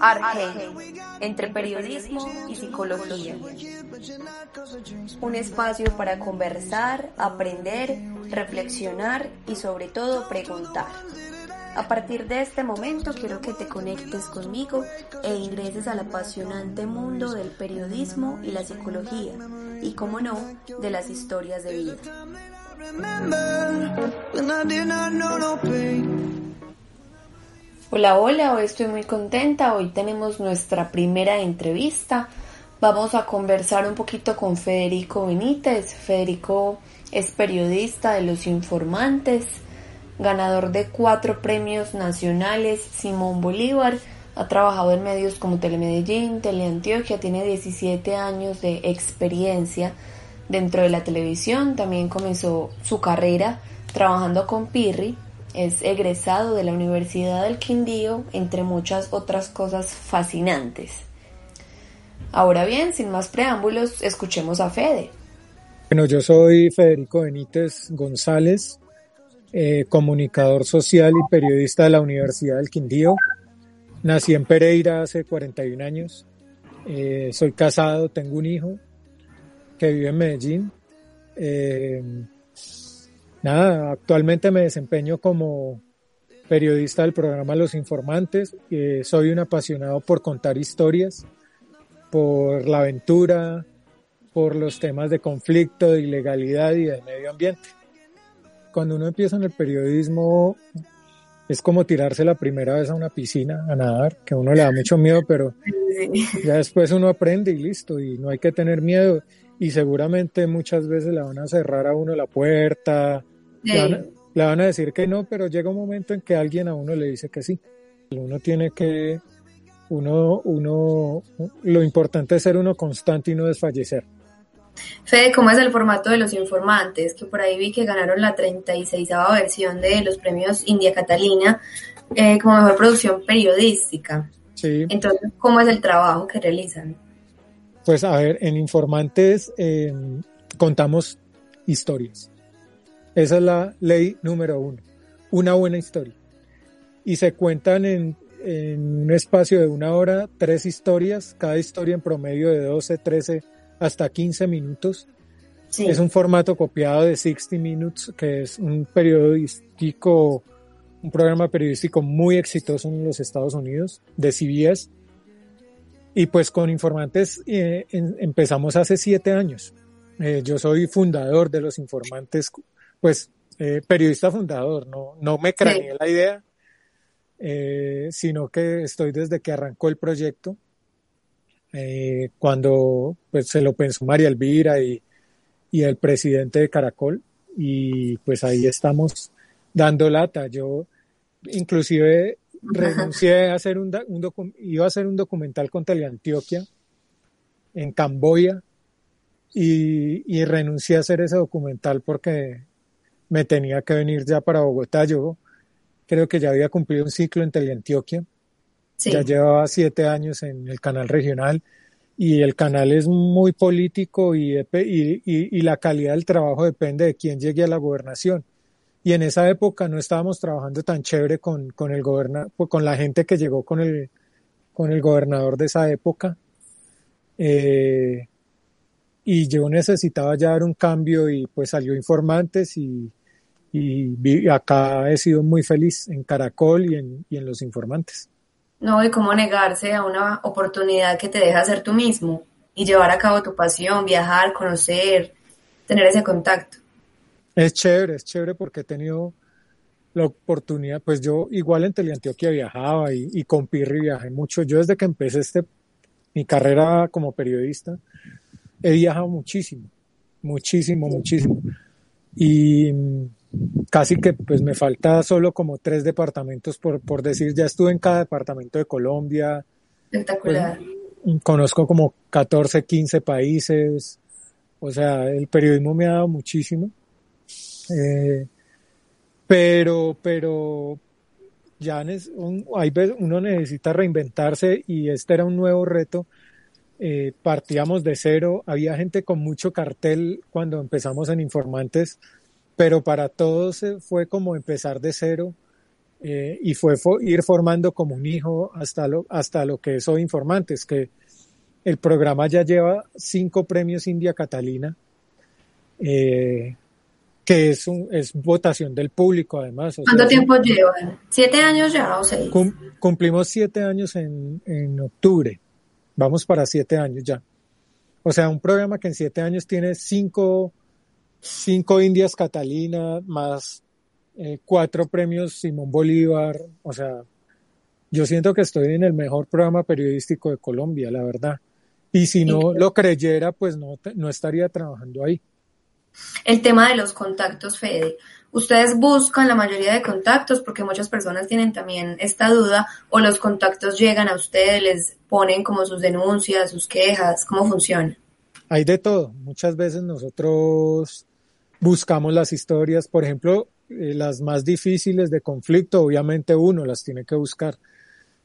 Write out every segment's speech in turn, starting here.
Arge, entre periodismo y psicología. Un espacio para conversar, aprender, reflexionar y sobre todo preguntar. A partir de este momento quiero que te conectes conmigo e ingreses al apasionante mundo del periodismo y la psicología y, como no, de las historias de vida. Hola, hola, hoy estoy muy contenta. Hoy tenemos nuestra primera entrevista. Vamos a conversar un poquito con Federico Benítez. Federico es periodista de Los Informantes, ganador de cuatro premios nacionales Simón Bolívar. Ha trabajado en medios como Telemedellín, Teleantioquia, tiene 17 años de experiencia dentro de la televisión. También comenzó su carrera trabajando con Pirri, es egresado de la Universidad del Quindío, entre muchas otras cosas fascinantes. Ahora bien, sin más preámbulos, escuchemos a Fede. Bueno, yo soy Federico Benítez González, eh, comunicador social y periodista de la Universidad del Quindío. Nací en Pereira hace 41 años. Eh, soy casado, tengo un hijo que vive en Medellín. Eh, Nada, actualmente me desempeño como periodista del programa Los Informantes. Eh, soy un apasionado por contar historias, por la aventura, por los temas de conflicto, de ilegalidad y de medio ambiente. Cuando uno empieza en el periodismo es como tirarse la primera vez a una piscina a nadar, que a uno le da mucho miedo, pero ya después uno aprende y listo, y no hay que tener miedo. Y seguramente muchas veces le van a cerrar a uno la puerta, le, van a, decir que no, pero llega un momento en que alguien a uno le dice que sí. Uno tiene que, uno, uno, lo importante es ser uno constante y no desfallecer. Fede, ¿cómo es el formato de los informantes? Que por ahí vi que ganaron la 36 versión de los premios India Catalina eh, como mejor producción periodística. Sí. Entonces, ¿cómo es el trabajo que realizan? Pues a ver, en Informantes eh, contamos historias. Esa es la ley número uno. Una buena historia. Y se cuentan en, un espacio de una hora tres historias, cada historia en promedio de 12, 13 hasta 15 minutos. Es un formato copiado de 60 Minutes, que es un periodístico, un programa periodístico muy exitoso en los Estados Unidos, de CBS. Y pues con Informantes eh, empezamos hace siete años. Eh, yo soy fundador de los Informantes pues eh, periodista fundador, no, no me craneé la idea, eh, sino que estoy desde que arrancó el proyecto, eh, cuando pues se lo pensó María Elvira y, y el presidente de Caracol, y pues ahí estamos dando lata. Yo inclusive renuncié a hacer un, un iba a hacer un documental con Teleantioquia en Camboya y, y renuncié a hacer ese documental porque me tenía que venir ya para Bogotá. Yo creo que ya había cumplido un ciclo en Teleantioquia. Ya llevaba siete años en el canal regional y el canal es muy político y, y, y, la calidad del trabajo depende de quién llegue a la gobernación. Y en esa época no estábamos trabajando tan chévere con, con el goberna, pues, con la gente que llegó con el, con el gobernador de esa época. Eh, y yo necesitaba ya dar un cambio y pues salió Informantes y, y acá he sido muy feliz en Caracol y en, y en Los Informantes. No, y cómo negarse a una oportunidad que te deja ser tú mismo y llevar a cabo tu pasión, viajar, conocer, tener ese contacto. Es chévere, es chévere porque he tenido la oportunidad, pues yo igual en Teleantioquia viajaba y, y con Pirri viajé mucho. Yo desde que empecé este, mi carrera como periodista, he viajado muchísimo, muchísimo, muchísimo. Y casi que pues me falta solo como tres departamentos por, por decir, ya estuve en cada departamento de Colombia. Espectacular. Pues, conozco como 14, 15 países. O sea, el periodismo me ha dado muchísimo. Eh, pero, pero ya un, hay, uno necesita reinventarse y este era un nuevo reto. Eh, partíamos de cero, había gente con mucho cartel cuando empezamos en Informantes, pero para todos fue como empezar de cero eh, y fue ir formando como un hijo hasta lo, hasta lo que es hoy Informantes, que el programa ya lleva cinco premios India Catalina, eh, que es, un, es votación del público además. ¿Cuánto tiempo llevan? ¿Siete años ya o seis? cumplimos siete años en, en octubre, vamos para siete años ya. O sea, un programa que en siete años tiene cinco cinco Indias Catalina, más eh, cuatro premios Simón Bolívar. O sea, yo siento que estoy en el mejor programa periodístico de Colombia, la verdad. Y si no lo creyera, pues no, no estaría trabajando ahí. El tema de los contactos, Fede. Ustedes buscan la mayoría de contactos porque muchas personas tienen también esta duda o los contactos llegan a ustedes, les ponen como sus denuncias, sus quejas, ¿cómo funciona? Hay de todo. Muchas veces nosotros buscamos las historias, por ejemplo, eh, las más difíciles de conflicto, obviamente uno las tiene que buscar.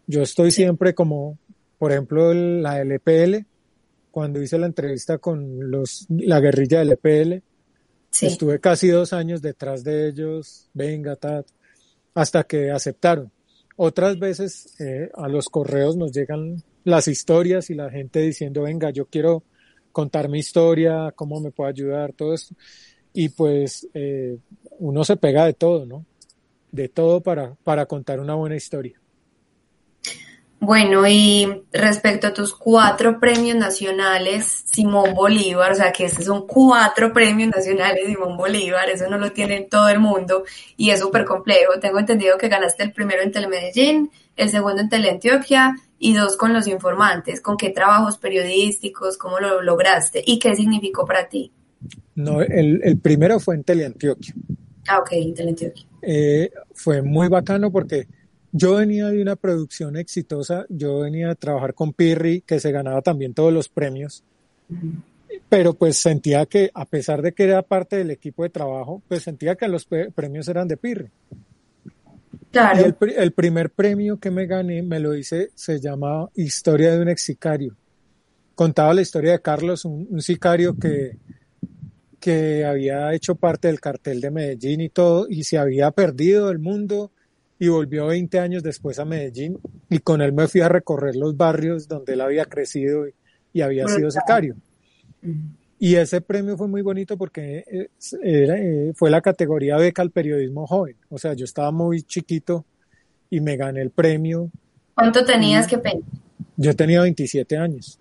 Yo estoy siempre como, por ejemplo, la LPL, cuando hice la entrevista con los, la guerrilla del EPL, estuve casi dos años detrás de ellos, venga, tat, hasta que aceptaron. Otras veces eh, a los correos nos llegan las historias y la gente diciendo, venga, yo quiero contar mi historia, cómo me puedo ayudar, todo esto y pues eh, uno se pega de todo, ¿no? De todo para, para contar una buena historia. Bueno, y respecto a tus cuatro premios nacionales, Simón Bolívar, o sea que estos son cuatro premios nacionales Simón Bolívar, eso no lo tiene todo el mundo y es súper complejo. Tengo entendido que ganaste el primero en Telemedellín, el segundo en Teleantioquia y dos con los informantes. ¿Con qué trabajos periodísticos, cómo lo lograste y qué significó para ti? No, el, el primero fue en Teleantioquia. Ah, ok, en Teleantioquia. Eh, fue muy bacano porque yo venía de una producción exitosa, yo venía a trabajar con Pirri, que se ganaba también todos los premios, pero pues sentía que, a pesar de que era parte del equipo de trabajo, pues sentía que los premios eran de Pirri. Claro. Y el, el, primer premio que me gané, me lo hice, se llama Historia de un ex sicario. Contaba la historia de Carlos, un, un sicario que que había hecho parte del cartel de Medellín y todo, y se había perdido del mundo y volvió 20 años después a Medellín y con él me fui a recorrer los barrios donde él había crecido y, había sido sicario. Y ese premio fue muy bonito porque eh, eh, fue la categoría beca al periodismo joven. O sea, yo estaba muy chiquito y me gané el premio. ¿Cuánto tenías que pedir? Yo tenía 27 años.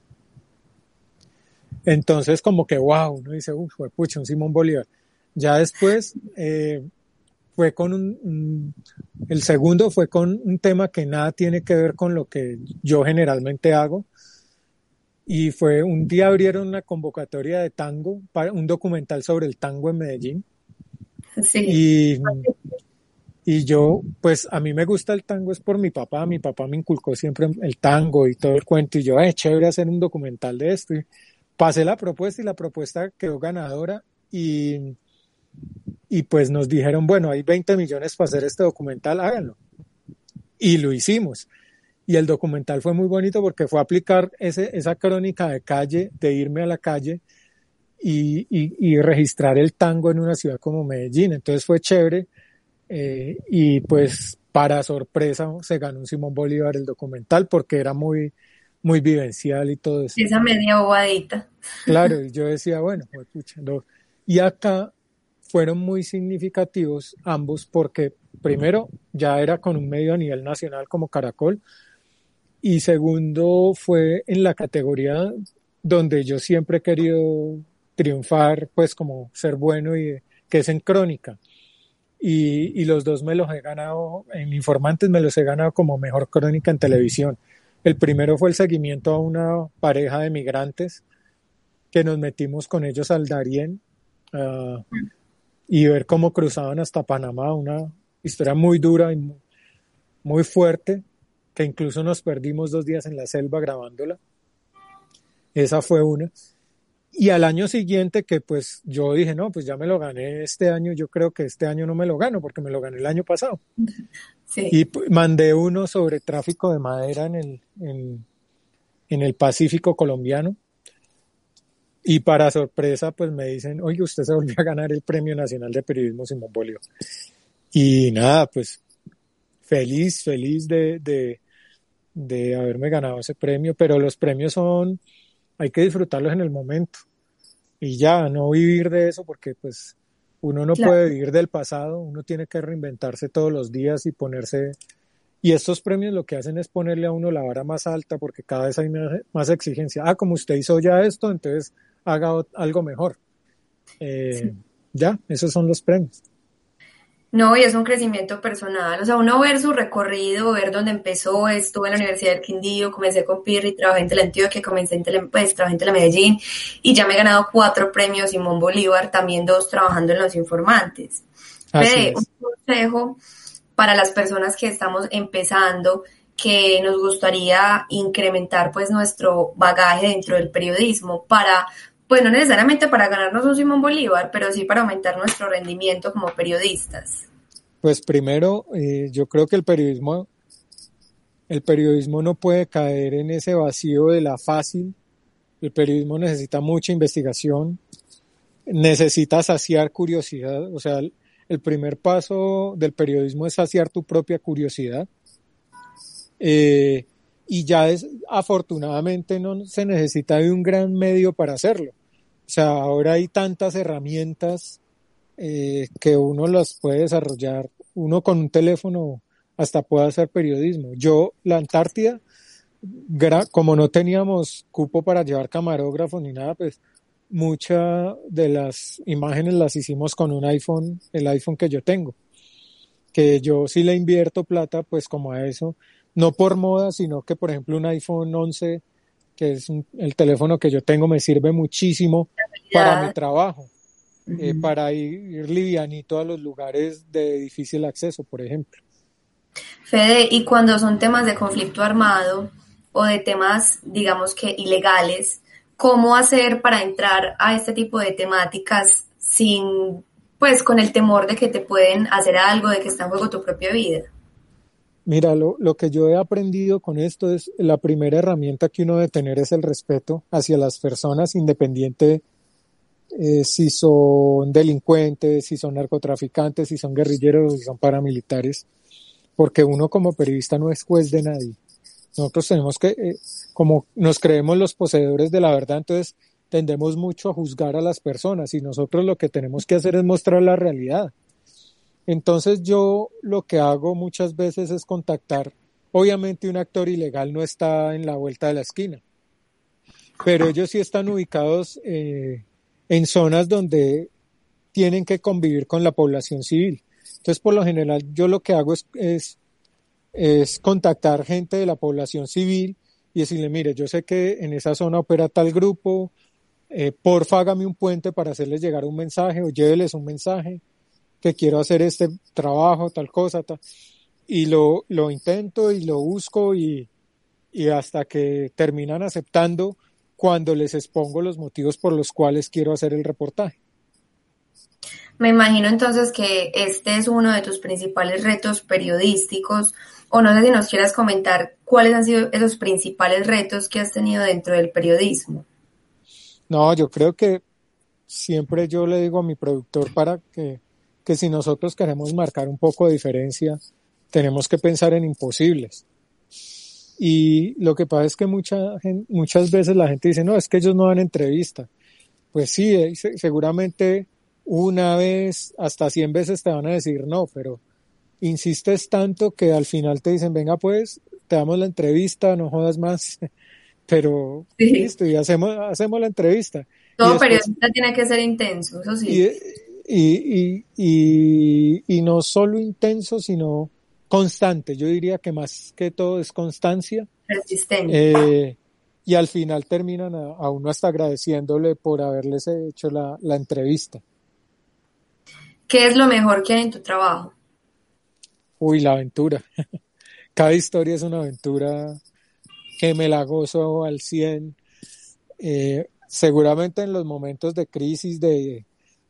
Entonces, como que, wow, uno dice, uff, fue pucha, un Simón Bolívar. Ya después eh, fue con un, el segundo fue con un tema que nada tiene que ver con lo que yo generalmente hago. Y fue un día abrieron una convocatoria de tango, para un documental sobre el tango en Medellín. Sí. Y, y yo, pues a mí me gusta el tango es por mi papá. Mi papá me inculcó siempre el tango y todo el cuento. Y yo, eh, chévere hacer un documental de esto. Y, pasé la propuesta y la propuesta quedó ganadora y, y pues nos dijeron, bueno, hay 20 millones para hacer este documental, háganlo. Y lo hicimos. Y el documental fue muy bonito porque fue aplicar ese, esa crónica de calle, de irme a la calle y, y, registrar el tango en una ciudad como Medellín. Entonces fue chévere. Eh, y pues para sorpresa se ganó un Simón Bolívar el documental porque era muy, muy vivencial y todo eso. Esa media bobadita. Claro, y yo decía, bueno, pues, y acá fueron muy significativos ambos porque primero ya era con un medio a nivel nacional como Caracol y segundo fue en la categoría donde yo siempre he querido triunfar, pues como ser bueno y que es en crónica. Y, y los dos me los he ganado, en Informantes me los he ganado como mejor crónica en televisión. El primero fue el seguimiento a una pareja de migrantes que nos metimos con ellos al Darién uh, y ver cómo cruzaban hasta Panamá, una historia muy dura y muy fuerte, que incluso nos perdimos dos días en la selva grabándola. Esa fue una. Y al año siguiente que pues yo dije, no, pues ya me lo gané este año, yo creo que este año no me lo gano porque me lo gané el año pasado. Y mandé uno sobre tráfico de madera en el, en, el Pacífico colombiano. Y para sorpresa, pues me dicen, oye, usted se volvió a ganar el Premio Nacional de Periodismo Simón Bolívar. Y nada, pues feliz, feliz de, de, de haberme ganado ese premio, pero los premios son, hay que disfrutarlos en el momento y ya, no vivir de eso porque pues uno no puede vivir del pasado, uno tiene que reinventarse todos los días y ponerse... Y estos premios lo que hacen es ponerle a uno la vara más alta porque cada vez hay más exigencia. Ah, como usted hizo ya esto, entonces haga algo mejor. Eh, ya, esos son los premios. No, y es un crecimiento personal. O sea, uno ver su recorrido, ver dónde empezó, estuve en la Universidad del Quindío, comencé con Pirri, trabajé en Teleantioquia, comencé en Tele, pues, trabajé en Telemedellín y ya me he ganado cuatro premios Simón Bolívar, también dos trabajando en los informantes. Fede, un consejo para las personas que estamos empezando, que nos gustaría incrementar pues nuestro bagaje dentro del periodismo para pues no necesariamente para ganarnos un Simón Bolívar, pero sí para aumentar nuestro rendimiento como periodistas. Pues primero, eh, yo creo que el periodismo, el periodismo no puede caer en ese vacío de la fácil. El periodismo necesita mucha investigación, necesita saciar curiosidad. O sea, el primer paso del periodismo es saciar tu propia curiosidad. Eh, y ya es, afortunadamente no se necesita de un gran medio para hacerlo. O sea, ahora hay tantas herramientas eh, que uno las puede desarrollar, uno con un teléfono hasta puede hacer periodismo. Yo, la Antártida, como no teníamos cupo para llevar camarógrafo ni nada, pues muchas de las imágenes las hicimos con un iPhone, el iPhone que yo tengo, que yo sí le invierto plata pues como a eso no por moda, sino que por ejemplo un iPhone 11, que es el teléfono que yo tengo, me sirve muchísimo para mi trabajo, eh, para ir, livianito a los lugares de difícil acceso, por ejemplo. Fede, y cuando son temas de conflicto armado o de temas, digamos que ilegales, ¿cómo hacer para entrar a este tipo de temáticas sin, pues, con el temor de que te pueden hacer algo, de que está en juego tu propia vida? Mira, lo, lo, que yo he aprendido con esto es la primera herramienta que uno debe tener es el respeto hacia las personas, independiente eh, si son delincuentes, si son narcotraficantes, si son guerrilleros o si son paramilitares, porque uno como periodista no es juez de nadie. Nosotros tenemos que, eh, como nos creemos los poseedores de la verdad, entonces tendemos mucho a juzgar a las personas y nosotros lo que tenemos que hacer es mostrar la realidad entonces yo lo que hago muchas veces es contactar. Obviamente un actor ilegal no está en la vuelta de la esquina, pero ellos sí están ubicados eh, en zonas donde tienen que convivir con la población civil. Entonces, por lo general, yo lo que hago es, es, contactar gente de la población civil y decirle, mire, yo sé que en esa zona opera tal grupo, eh, porfa hágame un puente para hacerles llegar un mensaje o lléveles un mensaje que quiero hacer este trabajo, tal cosa, tal. y lo, lo intento y lo busco y, y hasta que terminan aceptando cuando les expongo los motivos por los cuales quiero hacer el reportaje. Me imagino entonces que este es uno de tus principales retos periodísticos, o no sé si nos quieras comentar cuáles han sido esos principales retos que has tenido dentro del periodismo. No, yo creo que siempre yo le digo a mi productor para que que si nosotros queremos marcar un poco de diferencia, tenemos que pensar en imposibles. Y lo que pasa es que mucha, muchas veces la gente dice, no, es que ellos no dan entrevista. Pues sí, eh, seguramente una vez, hasta cien veces te van a decir no, pero insistes tanto que al final te dicen, venga pues, te damos la entrevista, no jodas más, pero listo, y hacemos, hacemos la entrevista. Todo periodista tiene que ser intenso, eso sí y, y, y, no solo intenso, sino constante. Yo diría que más que todo es constancia. Eh, y al final terminan a, uno hasta agradeciéndole por haberles hecho la, la entrevista. ¿Qué es lo mejor que hay en tu trabajo? Uy, la aventura. Cada historia es una aventura que me la gozo al 100. Eh, seguramente en los momentos de crisis de,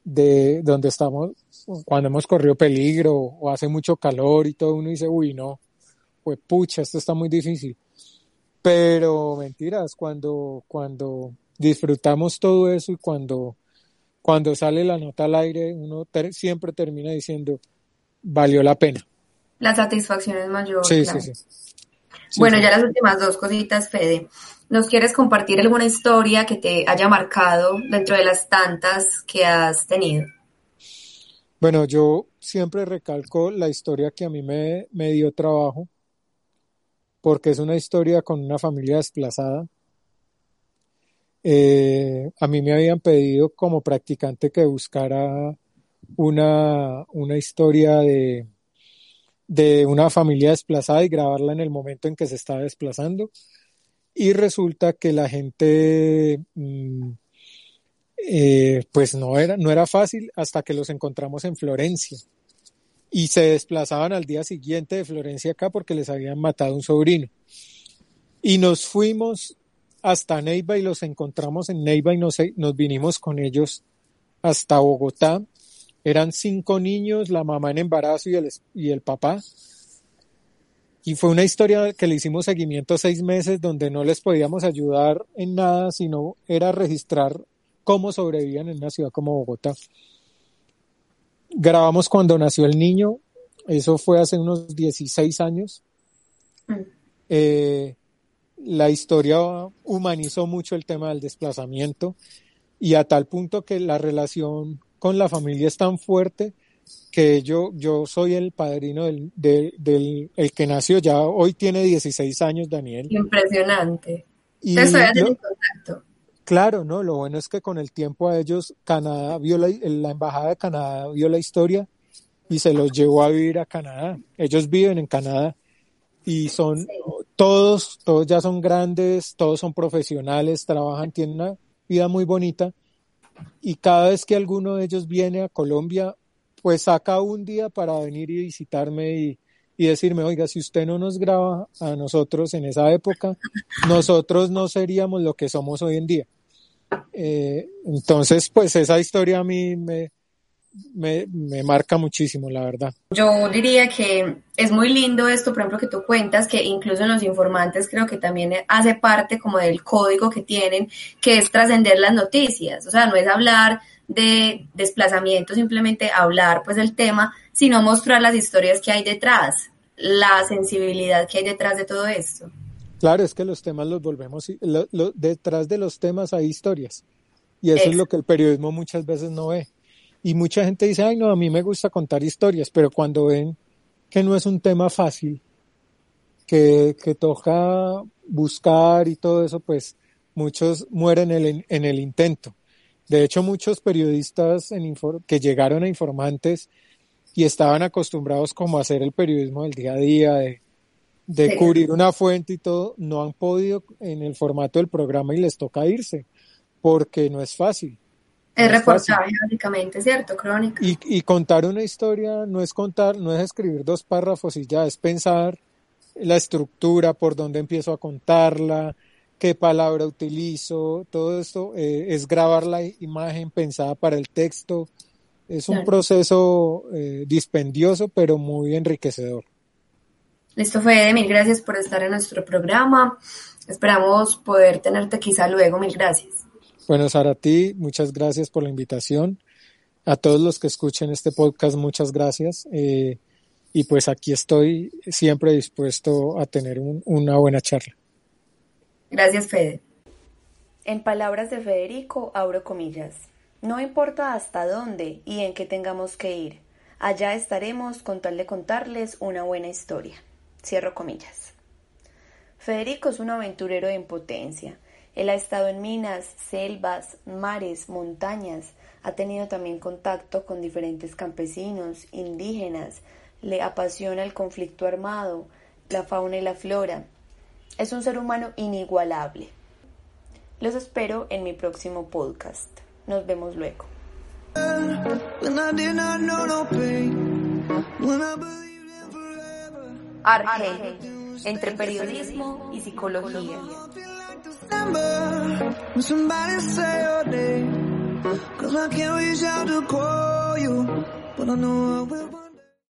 de donde estamos, cuando hemos corrido peligro o hace mucho calor y todo, uno dice, uy, no, pues pucha, esto está muy difícil. Pero mentiras, cuando, cuando disfrutamos todo eso y cuando, cuando sale la nota al aire, uno siempre termina diciendo, valió la pena. La satisfacción es mayor. Sí, sí, sí. Bueno, ya las últimas dos cositas, Fede. ¿Nos quieres compartir alguna historia que te haya marcado dentro de las tantas que has tenido? Bueno, yo siempre recalco la historia que a mí me, me dio trabajo porque es una historia con una familia desplazada. Eh, a mí me habían pedido como practicante que buscara una, una historia de, de una familia desplazada y grabarla en el momento en que se estaba desplazando. Y resulta que la gente, mm, eh, pues no era, no era fácil hasta que los encontramos en Florencia y se desplazaban al día siguiente de Florencia acá porque les habían matado un sobrino. Y nos fuimos hasta Neiva y los encontramos en Neiva y nos, nos vinimos con ellos hasta Bogotá. Eran cinco niños, la mamá en embarazo y el, y el papá. Y fue una historia que le hicimos seguimiento seis meses donde no les podíamos ayudar en nada, sino era registrar cómo sobrevivían en una ciudad como Bogotá. Grabamos cuando nació el niño, eso fue hace unos 16 años. Mm. Eh, la historia humanizó mucho el tema del desplazamiento y a tal punto que la relación con la familia es tan fuerte que yo, yo soy el padrino del, del, el que nació, ya hoy tiene 16 años Daniel. Impresionante. Y Te contacto. Claro, no, lo bueno es que con el tiempo a ellos Canadá vio la, la embajada de Canadá vio la historia y se los llevó a vivir a Canadá. Ellos viven en Canadá y son todos, todos ya son grandes, todos son profesionales, trabajan, tienen una vida muy bonita y cada vez que alguno de ellos viene a Colombia, pues saca un día para venir y visitarme y, y decirme, oiga, si usted no nos graba a nosotros en esa época, nosotros no seríamos lo que somos hoy en día. Eh, entonces, pues esa historia a mí me, me, me, marca muchísimo, la verdad. Yo diría que es muy lindo esto, por ejemplo, que tú cuentas, que incluso en los informantes creo que también hace parte como del código que tienen, que es trascender las noticias. O sea, no es hablar de desplazamiento, simplemente hablar pues del tema, sino mostrar las historias que hay detrás, la sensibilidad que hay detrás de todo esto. Claro, es que los temas los volvemos, detrás de los temas hay historias. Y eso es lo que el periodismo muchas veces no ve. Y mucha gente dice, ay, no, a mí me gusta contar historias, pero cuando ven que no es un tema fácil, que, que toca buscar y todo eso, pues muchos mueren en el, en el intento. De hecho, muchos periodistas en que llegaron a informantes y estaban acostumbrados como a hacer el periodismo del día a día, de de cubrir una fuente y todo, no han podido en el formato del programa y les toca irse, porque no es fácil. Es reportaje, básicamente, ¿cierto? Crónica. Y, y, contar una historia no es contar, no es escribir dos párrafos y ya, es pensar la estructura, por dónde empiezo a contarla, qué palabra utilizo, todo esto eh, es grabar la imagen pensada para el texto. Es un proceso eh, dispendioso, pero muy enriquecedor. Listo, Fede, mil gracias por estar en nuestro programa. Esperamos poder tenerte quizá luego. Mil gracias. Bueno, Sara, a ti, muchas gracias por la invitación. A todos los que escuchen este podcast, muchas gracias. Eh, y pues aquí estoy siempre dispuesto a tener una buena charla. Gracias, Fede. En palabras de Federico, abro comillas. No importa hasta dónde y en qué tengamos que ir, allá estaremos con tal de contarles una buena historia. Cierro comillas. Federico es un aventurero en potencia. Él ha estado en minas, selvas, mares, montañas, ha tenido también contacto con diferentes campesinos, indígenas, le apasiona el conflicto armado, la fauna y la flora. Es un ser humano inigualable. Los espero en mi próximo podcast. Nos vemos luego. Arge, entre periodismo y psicología. Cause I can't reach out to call you, but I know I will.